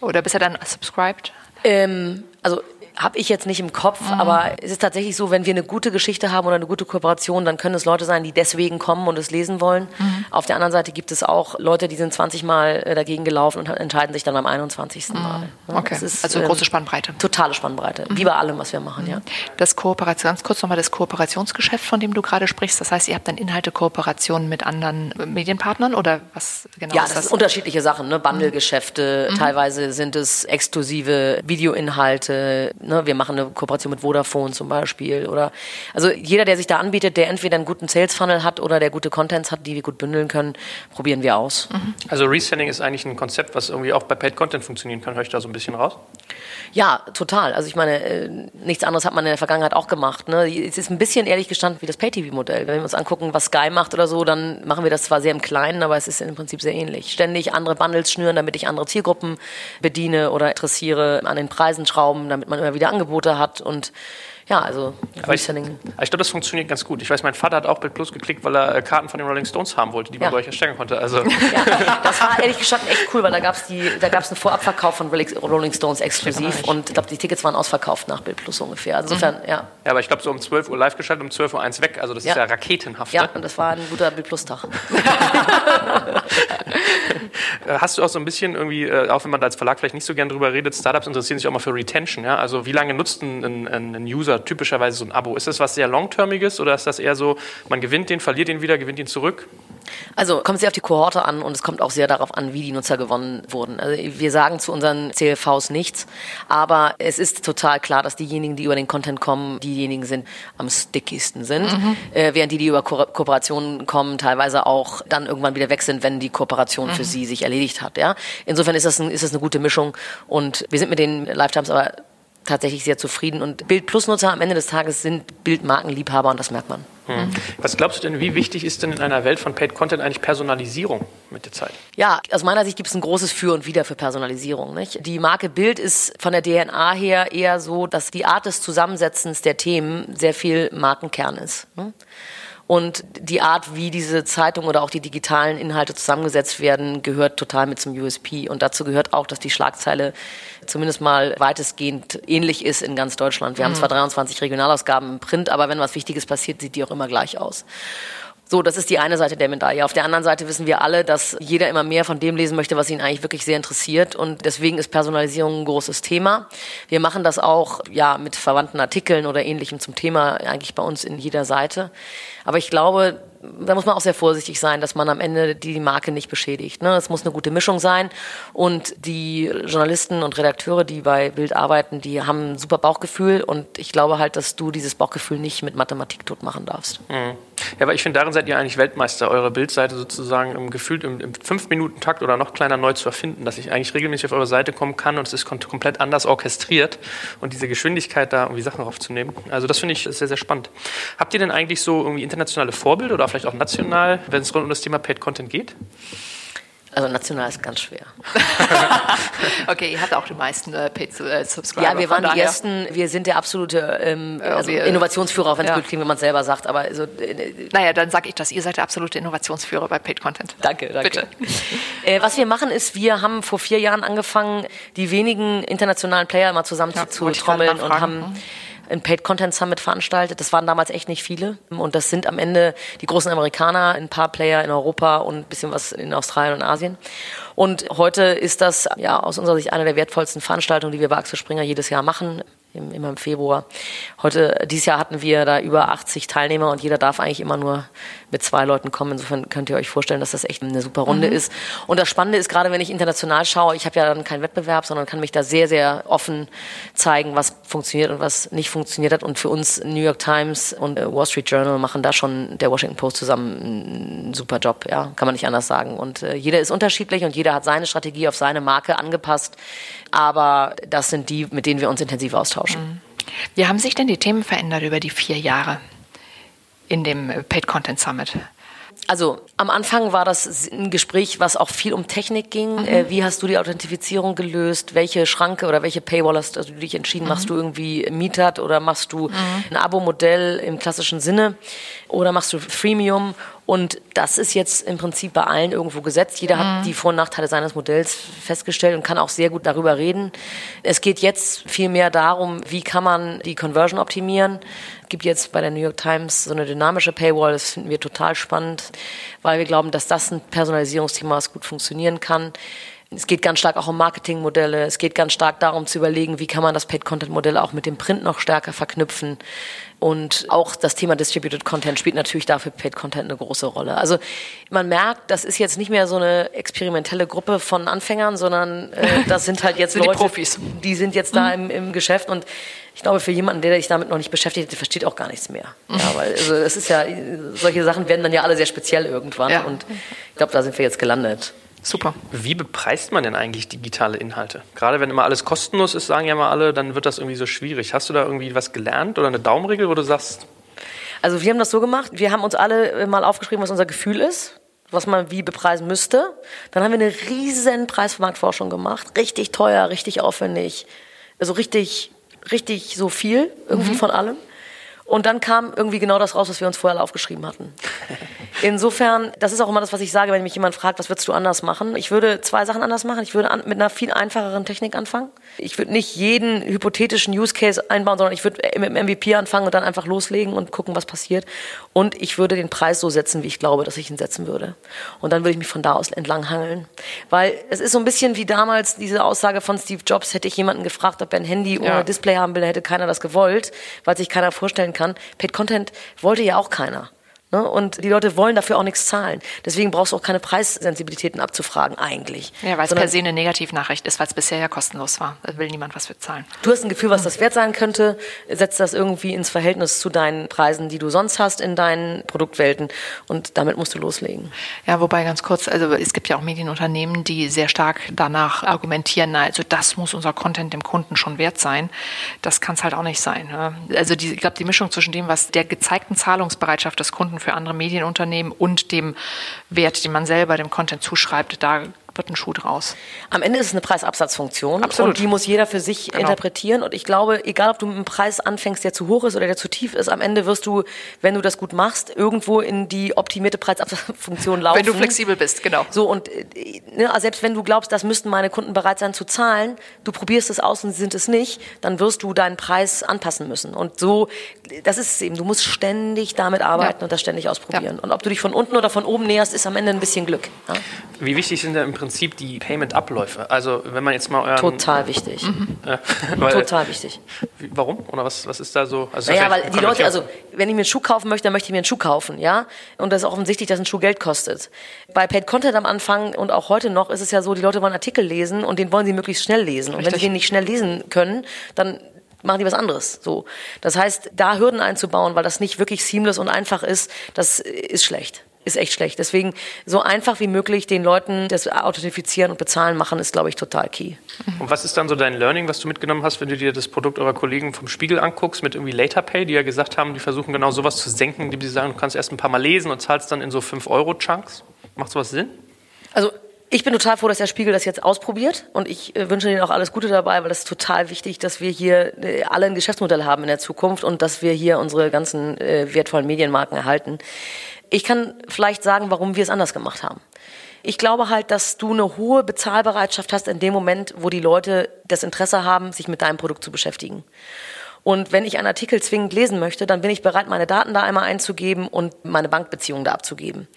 Oder bis er dann subscribed? Ähm, also habe ich jetzt nicht im Kopf, mhm. aber es ist tatsächlich so, wenn wir eine gute Geschichte haben oder eine gute Kooperation, dann können es Leute sein, die deswegen kommen und es lesen wollen. Mhm. Auf der anderen Seite gibt es auch Leute, die sind 20 Mal äh, dagegen gelaufen und entscheiden sich dann am 21. Mhm. Mal. Okay. Ist, also große ähm, Spannbreite. Totale Spannbreite, wie bei allem, was wir machen, ja. Das Kooperation, ganz kurz nochmal das Kooperationsgeschäft, von dem du gerade sprichst. Das heißt, ihr habt dann Inhalte-Kooperationen mit anderen Medienpartnern oder was genau ja, ist das? Ja, das sind unterschiedliche Sachen, ne? Bundle-Geschäfte, mhm. teilweise sind es exklusive Videoinhalte, Ne? Wir machen eine Kooperation mit Vodafone zum Beispiel. Oder also jeder, der sich da anbietet, der entweder einen guten Sales Funnel hat oder der gute Contents hat, die wir gut bündeln können, probieren wir aus. Mhm. Also Reselling ist eigentlich ein Konzept, was irgendwie auch bei Paid Content funktionieren kann. Höre ich da so ein bisschen raus? Ja, total. Also ich meine, äh, nichts anderes hat man in der Vergangenheit auch gemacht. Ne? Es ist ein bisschen ehrlich gestanden wie das Pay-TV-Modell. Wenn wir uns angucken, was Sky macht oder so, dann machen wir das zwar sehr im Kleinen, aber es ist im Prinzip sehr ähnlich. Ständig andere Bundles schnüren, damit ich andere Zielgruppen bediene oder interessiere, an den Preisen schrauben, damit man immer wieder Angebote hat und ja, also aber ich, ich glaube, das funktioniert ganz gut. Ich weiß, mein Vater hat auch Bild Plus geklickt, weil er äh, Karten von den Rolling Stones haben wollte, die man ja. bei euch erstellen konnte. Also. Ja, das war ehrlich gesagt echt cool, weil da gab es einen Vorabverkauf von Rolling Stones exklusiv und ich glaube, die Tickets waren ausverkauft nach Bild Plus ungefähr. Also insofern, mhm. ja. Ja, aber ich glaube, so um 12 Uhr live geschaltet, um 12 Uhr eins weg. Also das ja. ist ja raketenhaft. Ja, ne? und das war ein guter Bild Plus-Tag. (laughs) Hast du auch so ein bisschen irgendwie, äh, auch wenn man da als Verlag vielleicht nicht so gern drüber redet, Startups interessieren sich auch mal für Retention. Ja? Also wie lange nutzt ein, ein, ein User typischerweise so ein Abo? Ist das was sehr Longtermiges oder ist das eher so, man gewinnt den, verliert ihn wieder, gewinnt ihn zurück? Also kommt sehr auf die Kohorte an und es kommt auch sehr darauf an, wie die Nutzer gewonnen wurden. Also wir sagen zu unseren CLVs nichts, aber es ist total klar, dass diejenigen, die über den Content kommen, diejenigen sind, am stickigsten sind, mhm. äh, während die, die über Ko Kooperationen kommen, teilweise auch dann irgendwann wieder weg sind, wenn die Kooperation mhm. für sie sich erledigt hat. Ja? Insofern ist das, ein, ist das eine gute Mischung und wir sind mit den Lifetimes aber tatsächlich sehr zufrieden. Und Bild Plus Nutzer am Ende des Tages sind Bildmarkenliebhaber und das merkt man. Hm. Was glaubst du denn, wie wichtig ist denn in einer Welt von Paid Content eigentlich Personalisierung mit der Zeit? Ja, aus meiner Sicht gibt es ein großes Für und Wider für Personalisierung. Nicht? Die Marke Bild ist von der DNA her eher so, dass die Art des Zusammensetzens der Themen sehr viel Markenkern ist. Ne? Und die Art, wie diese Zeitung oder auch die digitalen Inhalte zusammengesetzt werden, gehört total mit zum USP. Und dazu gehört auch, dass die Schlagzeile zumindest mal weitestgehend ähnlich ist in ganz Deutschland. Wir mhm. haben zwar 23 Regionalausgaben im Print, aber wenn was Wichtiges passiert, sieht die auch immer gleich aus. So, das ist die eine Seite der Medaille. Auf der anderen Seite wissen wir alle, dass jeder immer mehr von dem lesen möchte, was ihn eigentlich wirklich sehr interessiert. Und deswegen ist Personalisierung ein großes Thema. Wir machen das auch ja mit verwandten Artikeln oder ähnlichem zum Thema eigentlich bei uns in jeder Seite. Aber ich glaube, da muss man auch sehr vorsichtig sein, dass man am Ende die Marke nicht beschädigt. Ne? Es muss eine gute Mischung sein und die Journalisten und Redakteure, die bei Bild arbeiten, die haben ein super Bauchgefühl und ich glaube halt, dass du dieses Bauchgefühl nicht mit Mathematik tot machen darfst. Mhm. Ja, aber ich finde, darin seid ihr eigentlich Weltmeister, eure Bildseite sozusagen im gefühlt im, im Fünf-Minuten-Takt oder noch kleiner neu zu erfinden, dass ich eigentlich regelmäßig auf eure Seite kommen kann und es ist komplett anders orchestriert und diese Geschwindigkeit da irgendwie Sachen aufzunehmen. Also das finde ich sehr, sehr spannend. Habt ihr denn eigentlich so irgendwie internationale Vorbilder oder vielleicht auch national, wenn es rund um das Thema Paid Content geht? Also national ist ganz schwer. (laughs) okay, ihr habt auch die meisten äh, Paid äh, Subscriber. Ja, wir waren die ersten, wir sind der absolute ähm, also wir, Innovationsführer, auch wenn es ja. gut klingt, wenn man es selber sagt. Aber so, äh, naja, dann sage ich das. Ihr seid der absolute Innovationsführer bei Paid Content. Danke, danke. Bitte. Äh, was wir machen ist, wir haben vor vier Jahren angefangen, die wenigen internationalen Player mal zusammen ja, zu, zu trommeln und haben mhm ein Paid Content Summit veranstaltet. Das waren damals echt nicht viele. Und das sind am Ende die großen Amerikaner, ein paar Player in Europa und ein bisschen was in Australien und Asien. Und heute ist das ja aus unserer Sicht eine der wertvollsten Veranstaltungen, die wir bei Axel Springer jedes Jahr machen immer im Februar. Heute, dieses Jahr hatten wir da über 80 Teilnehmer und jeder darf eigentlich immer nur mit zwei Leuten kommen. Insofern könnt ihr euch vorstellen, dass das echt eine super Runde mhm. ist. Und das Spannende ist, gerade wenn ich international schaue, ich habe ja dann keinen Wettbewerb, sondern kann mich da sehr, sehr offen zeigen, was funktioniert und was nicht funktioniert hat. Und für uns New York Times und äh, Wall Street Journal machen da schon der Washington Post zusammen einen super Job, ja, kann man nicht anders sagen. Und äh, jeder ist unterschiedlich und jeder hat seine Strategie auf seine Marke angepasst. Aber das sind die, mit denen wir uns intensiv austauschen. Mhm. Wie haben sich denn die Themen verändert über die vier Jahre in dem Paid Content Summit? Also am Anfang war das ein Gespräch, was auch viel um Technik ging. Mhm. Äh, wie hast du die Authentifizierung gelöst? Welche Schranke oder welche Paywall hast also du dich entschieden? Mhm. Machst du irgendwie Mietert oder machst du mhm. ein Abo-Modell im klassischen Sinne? Oder machst du Freemium? Und das ist jetzt im Prinzip bei allen irgendwo gesetzt. Jeder mhm. hat die Vor- und Nachteile seines Modells festgestellt und kann auch sehr gut darüber reden. Es geht jetzt viel mehr darum, wie kann man die Conversion optimieren. Es gibt jetzt bei der New York Times so eine dynamische Paywall. Das finden wir total spannend, weil wir glauben, dass das ein Personalisierungsthema ist, gut funktionieren kann. Es geht ganz stark auch um Marketingmodelle. Es geht ganz stark darum zu überlegen, wie kann man das Paid-Content-Modell auch mit dem Print noch stärker verknüpfen. Und auch das Thema Distributed Content spielt natürlich dafür Paid Content eine große Rolle. Also man merkt, das ist jetzt nicht mehr so eine experimentelle Gruppe von Anfängern, sondern äh, (laughs) das sind halt jetzt sind Leute, die, Profis. die sind jetzt da mhm. im, im Geschäft und ich glaube, für jemanden, der sich damit noch nicht beschäftigt, der versteht auch gar nichts mehr. Ja, mhm. weil also es ist ja, solche Sachen werden dann ja alle sehr speziell irgendwann ja. und ich glaube, da sind wir jetzt gelandet. Super. Wie bepreist man denn eigentlich digitale Inhalte? Gerade wenn immer alles kostenlos ist, sagen ja mal alle, dann wird das irgendwie so schwierig. Hast du da irgendwie was gelernt oder eine Daumenregel, wo du sagst? Also wir haben das so gemacht, wir haben uns alle mal aufgeschrieben, was unser Gefühl ist, was man wie bepreisen müsste. Dann haben wir eine riesen Preismarktforschung gemacht, richtig teuer, richtig aufwendig, also richtig, richtig so viel irgendwie mhm. von allem. Und dann kam irgendwie genau das raus, was wir uns vorher aufgeschrieben hatten. (laughs) Insofern, das ist auch immer das, was ich sage, wenn mich jemand fragt, was würdest du anders machen? Ich würde zwei Sachen anders machen. Ich würde an, mit einer viel einfacheren Technik anfangen. Ich würde nicht jeden hypothetischen Use Case einbauen, sondern ich würde mit dem MVP anfangen und dann einfach loslegen und gucken, was passiert. Und ich würde den Preis so setzen, wie ich glaube, dass ich ihn setzen würde. Und dann würde ich mich von da aus entlang hangeln. Weil es ist so ein bisschen wie damals diese Aussage von Steve Jobs, hätte ich jemanden gefragt, ob er ein Handy ohne ja. Display haben will, hätte keiner das gewollt, weil sich keiner vorstellen kann. Paid Content wollte ja auch keiner. Ne? Und die Leute wollen dafür auch nichts zahlen. Deswegen brauchst du auch keine Preissensibilitäten abzufragen, eigentlich. Ja, weil es per se eine Negativnachricht ist, weil es bisher ja kostenlos war. Da will niemand was für zahlen. Du hast ein Gefühl, was das wert sein könnte, setzt das irgendwie ins Verhältnis zu deinen Preisen, die du sonst hast in deinen Produktwelten und damit musst du loslegen. Ja, wobei ganz kurz, also es gibt ja auch Medienunternehmen, die sehr stark danach argumentieren, na, also das muss unser Content dem Kunden schon wert sein. Das kann es halt auch nicht sein. Ne? Also die, ich glaube, die Mischung zwischen dem, was der gezeigten Zahlungsbereitschaft des Kunden für andere Medienunternehmen und dem Wert, den man selber dem Content zuschreibt, da wird ein Schuh draus. Am Ende ist es eine Preisabsatzfunktion Absolut. und die muss jeder für sich genau. interpretieren. Und ich glaube, egal ob du mit einem Preis anfängst, der zu hoch ist oder der zu tief ist, am Ende wirst du, wenn du das gut machst, irgendwo in die optimierte Preisabsatzfunktion laufen. Wenn du flexibel bist, genau. So und ne, also selbst wenn du glaubst, das müssten meine Kunden bereit sein zu zahlen, du probierst es aus und sie sind es nicht, dann wirst du deinen Preis anpassen müssen. Und so, das ist es eben. Du musst ständig damit arbeiten ja. und das ständig ausprobieren. Ja. Und ob du dich von unten oder von oben näherst, ist am Ende ein bisschen Glück. Ja? Wie wichtig sind da im Prinzip die Payment-Abläufe? Also wenn man jetzt mal euren... Total wichtig. Äh, (laughs) weil, Total wichtig. Warum? Oder was, was ist da so? Also naja, weil die Leute, also wenn ich mir einen Schuh kaufen möchte, dann möchte ich mir einen Schuh kaufen, ja? Und das ist offensichtlich, dass ein Schuh Geld kostet. Bei Paid Content am Anfang und auch heute noch ist es ja so, die Leute wollen Artikel lesen und den wollen sie möglichst schnell lesen. Und Richtig. wenn sie den nicht schnell lesen können, dann machen die was anderes. So, das heißt, da Hürden einzubauen, weil das nicht wirklich seamless und einfach ist, das ist schlecht ist echt schlecht. Deswegen so einfach wie möglich den Leuten das Authentifizieren und Bezahlen machen, ist, glaube ich, total key. Und was ist dann so dein Learning, was du mitgenommen hast, wenn du dir das Produkt eurer Kollegen vom Spiegel anguckst, mit irgendwie LaterPay, die ja gesagt haben, die versuchen genau sowas zu senken, die sagen, du kannst erst ein paar Mal lesen und zahlst dann in so 5-Euro-Chunks? Macht sowas Sinn? Also ich bin total froh, dass der Spiegel das jetzt ausprobiert und ich äh, wünsche Ihnen auch alles Gute dabei, weil es ist total wichtig, dass wir hier äh, alle ein Geschäftsmodell haben in der Zukunft und dass wir hier unsere ganzen äh, wertvollen Medienmarken erhalten. Ich kann vielleicht sagen, warum wir es anders gemacht haben. Ich glaube halt, dass du eine hohe Bezahlbereitschaft hast in dem Moment, wo die Leute das Interesse haben, sich mit deinem Produkt zu beschäftigen. Und wenn ich einen Artikel zwingend lesen möchte, dann bin ich bereit, meine Daten da einmal einzugeben und meine Bankbeziehungen da abzugeben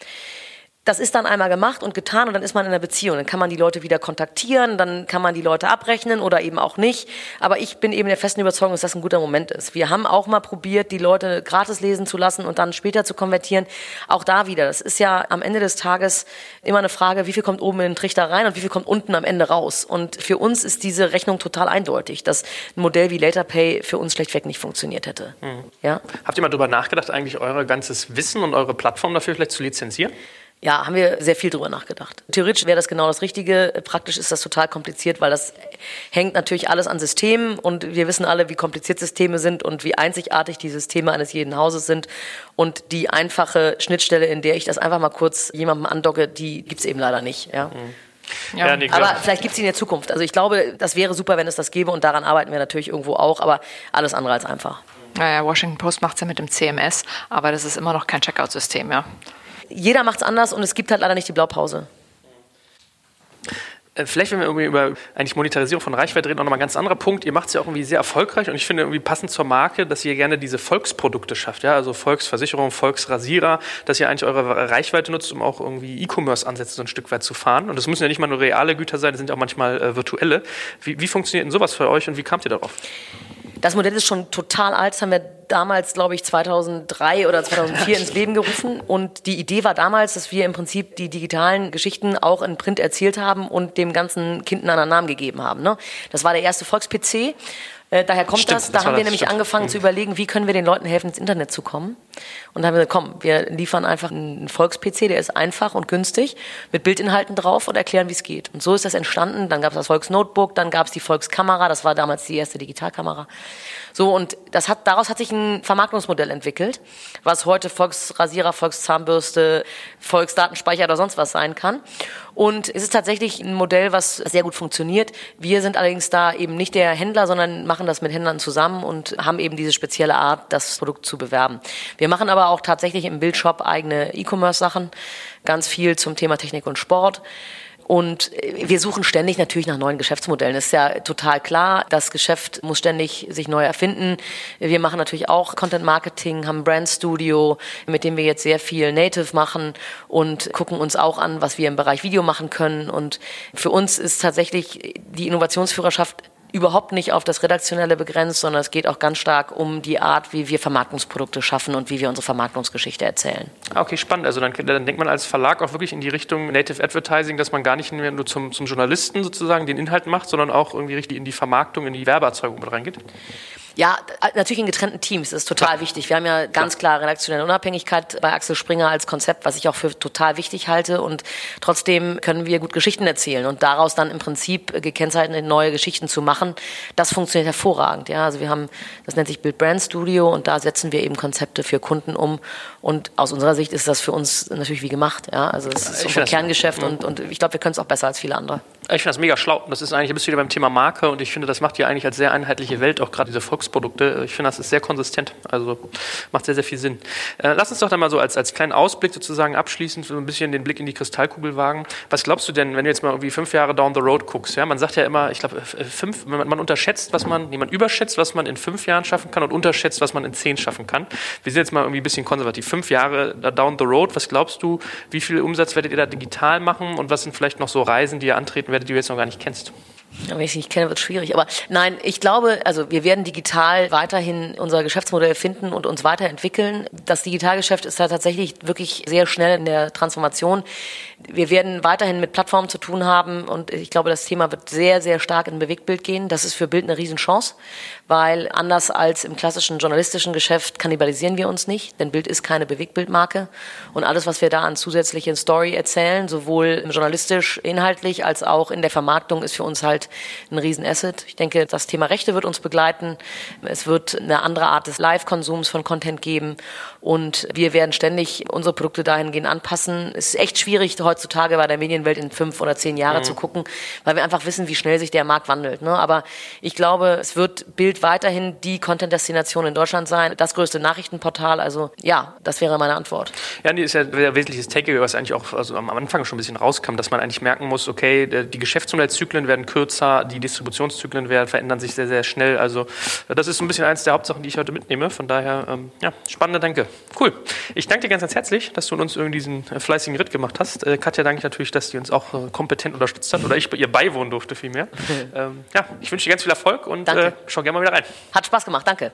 das ist dann einmal gemacht und getan und dann ist man in einer Beziehung. Dann kann man die Leute wieder kontaktieren, dann kann man die Leute abrechnen oder eben auch nicht. Aber ich bin eben der festen Überzeugung, dass das ein guter Moment ist. Wir haben auch mal probiert, die Leute gratis lesen zu lassen und dann später zu konvertieren. Auch da wieder. Das ist ja am Ende des Tages immer eine Frage, wie viel kommt oben in den Trichter rein und wie viel kommt unten am Ende raus. Und für uns ist diese Rechnung total eindeutig, dass ein Modell wie LaterPay für uns schlechtweg nicht funktioniert hätte. Mhm. Ja? Habt ihr mal darüber nachgedacht, eigentlich euer ganzes Wissen und eure Plattform dafür vielleicht zu lizenzieren? Ja, haben wir sehr viel drüber nachgedacht. Theoretisch wäre das genau das Richtige. Praktisch ist das total kompliziert, weil das hängt natürlich alles an Systemen und wir wissen alle, wie kompliziert Systeme sind und wie einzigartig die Systeme eines jeden Hauses sind. Und die einfache Schnittstelle, in der ich das einfach mal kurz jemandem andocke, die gibt's eben leider nicht. Ja. Mhm. Ja, nee, aber vielleicht gibt es in der Zukunft. Also ich glaube, das wäre super, wenn es das gäbe und daran arbeiten wir natürlich irgendwo auch, aber alles andere als einfach. Naja, Washington Post macht es ja mit dem CMS, aber das ist immer noch kein Checkout-System, ja jeder macht es anders und es gibt halt leider nicht die Blaupause. Äh, vielleicht, wenn wir irgendwie über eigentlich Monetarisierung von Reichweite reden, auch nochmal ein ganz anderer Punkt. Ihr macht es ja auch irgendwie sehr erfolgreich und ich finde irgendwie passend zur Marke, dass ihr gerne diese Volksprodukte schafft, ja, also Volksversicherung, Volksrasierer, dass ihr eigentlich eure Reichweite nutzt, um auch irgendwie E-Commerce-Ansätze so ein Stück weit zu fahren. Und das müssen ja nicht mal nur reale Güter sein, das sind auch manchmal äh, virtuelle. Wie, wie funktioniert denn sowas für euch und wie kamt ihr darauf? Das Modell ist schon total alt, das haben wir damals, glaube ich, 2003 oder 2004 (laughs) ins Leben gerufen. Und die Idee war damals, dass wir im Prinzip die digitalen Geschichten auch in Print erzählt haben und dem ganzen Kind einen anderen Namen gegeben haben. Ne? Das war der erste Volks-PC. Äh, daher kommt stimmt, das. Da das haben wir nämlich stimmt. angefangen mhm. zu überlegen, wie können wir den Leuten helfen, ins Internet zu kommen. Und da haben wir gesagt, komm, wir liefern einfach einen Volks-PC, der ist einfach und günstig, mit Bildinhalten drauf und erklären, wie es geht. Und so ist das entstanden. Dann gab es das Volks-Notebook, dann gab es die Volkskamera, das war damals die erste Digitalkamera. So, und das hat, daraus hat sich ein Vermarktungsmodell entwickelt, was heute Volksrasierer, Volkszahnbürste, Volksdatenspeicher oder sonst was sein kann. Und es ist tatsächlich ein Modell, was sehr gut funktioniert. Wir sind allerdings da eben nicht der Händler, sondern machen das mit Händlern zusammen und haben eben diese spezielle Art, das Produkt zu bewerben. Wir machen aber auch tatsächlich im Bildshop eigene E-Commerce-Sachen, ganz viel zum Thema Technik und Sport. Und wir suchen ständig natürlich nach neuen Geschäftsmodellen. Das ist ja total klar. Das Geschäft muss ständig sich neu erfinden. Wir machen natürlich auch Content Marketing, haben Brand Studio, mit dem wir jetzt sehr viel Native machen und gucken uns auch an, was wir im Bereich Video machen können. Und für uns ist tatsächlich die Innovationsführerschaft überhaupt nicht auf das Redaktionelle begrenzt, sondern es geht auch ganz stark um die Art, wie wir Vermarktungsprodukte schaffen und wie wir unsere Vermarktungsgeschichte erzählen. Okay, spannend. Also dann, dann, denkt man als Verlag auch wirklich in die Richtung Native Advertising, dass man gar nicht mehr nur zum, zum Journalisten sozusagen den Inhalt macht, sondern auch irgendwie richtig in die Vermarktung, in die Werbeerzeugung mit reingeht. Ja, natürlich in getrennten Teams, das ist total klar. wichtig. Wir haben ja ganz klar redaktionelle Unabhängigkeit bei Axel Springer als Konzept, was ich auch für total wichtig halte. Und trotzdem können wir gut Geschichten erzählen und daraus dann im Prinzip gekennzeichnete neue Geschichten zu machen. Das funktioniert hervorragend. Ja, also wir haben, das nennt sich Build Brand Studio und da setzen wir eben Konzepte für Kunden um. Und aus unserer Sicht ist das für uns natürlich wie gemacht. Ja, also es ist unser Kerngeschäft und, und ich glaube, wir können es auch besser als viele andere. Ich finde das mega schlau. Das ist eigentlich ein bisschen wieder beim Thema Marke und ich finde, das macht ja eigentlich als sehr einheitliche Welt auch gerade diese Volksprodukte. Ich finde, das ist sehr konsistent. Also macht sehr, sehr viel Sinn. Äh, lass uns doch dann mal so als, als kleinen Ausblick sozusagen abschließend so ein bisschen den Blick in die Kristallkugel wagen. Was glaubst du denn, wenn du jetzt mal irgendwie fünf Jahre down the road guckst? Ja, man sagt ja immer, ich glaube, fünf, man, man unterschätzt, was man, man überschätzt, was man in fünf Jahren schaffen kann und unterschätzt, was man in zehn schaffen kann. Wir sind jetzt mal irgendwie ein bisschen konservativ. Fünf Jahre down the road, was glaubst du, wie viel Umsatz werdet ihr da digital machen und was sind vielleicht noch so Reisen, die ihr antreten werdet, die du jetzt noch gar nicht kennst? Wenn ich es nicht kenne, wird es schwierig. Aber nein, ich glaube, also wir werden digital weiterhin unser Geschäftsmodell finden und uns weiterentwickeln. Das Digitalgeschäft ist da tatsächlich wirklich sehr schnell in der Transformation. Wir werden weiterhin mit Plattformen zu tun haben und ich glaube, das Thema wird sehr, sehr stark in Bewegtbild gehen. Das ist für Bild eine Riesenchance, weil anders als im klassischen journalistischen Geschäft kannibalisieren wir uns nicht, denn Bild ist keine Bewegtbildmarke und alles, was wir da an zusätzlichen Story erzählen, sowohl journalistisch, inhaltlich als auch in der Vermarktung, ist für uns halt ein Riesenasset. Ich denke, das Thema Rechte wird uns begleiten. Es wird eine andere Art des Live-Konsums von Content geben und wir werden ständig unsere Produkte dahingehend anpassen. Es ist echt schwierig, heutzutage bei der Medienwelt in fünf oder zehn Jahre mhm. zu gucken, weil wir einfach wissen, wie schnell sich der Markt wandelt. Ne? Aber ich glaube, es wird Bild weiterhin die Content-Destination in Deutschland sein, das größte Nachrichtenportal. Also ja, das wäre meine Antwort. Ja, nee, ist ja ein wesentliches Takeaway, was eigentlich auch also am Anfang schon ein bisschen rauskam, dass man eigentlich merken muss, okay, die Geschäftsmodellzyklen werden kürzer, die Distributionszyklen werden, verändern sich sehr, sehr schnell. Also das ist so ein bisschen eins der Hauptsachen, die ich heute mitnehme. Von daher, ähm, ja, spannende Danke. Cool. Ich danke dir ganz, ganz herzlich, dass du uns irgendwie diesen äh, fleißigen Ritt gemacht hast. Äh, Katja danke ich natürlich, dass sie uns auch äh, kompetent unterstützt hat oder ich bei ihr beiwohnen durfte vielmehr. (laughs) ähm, ja, ich wünsche dir ganz viel Erfolg und äh, schau gerne mal wieder rein. Hat Spaß gemacht, danke.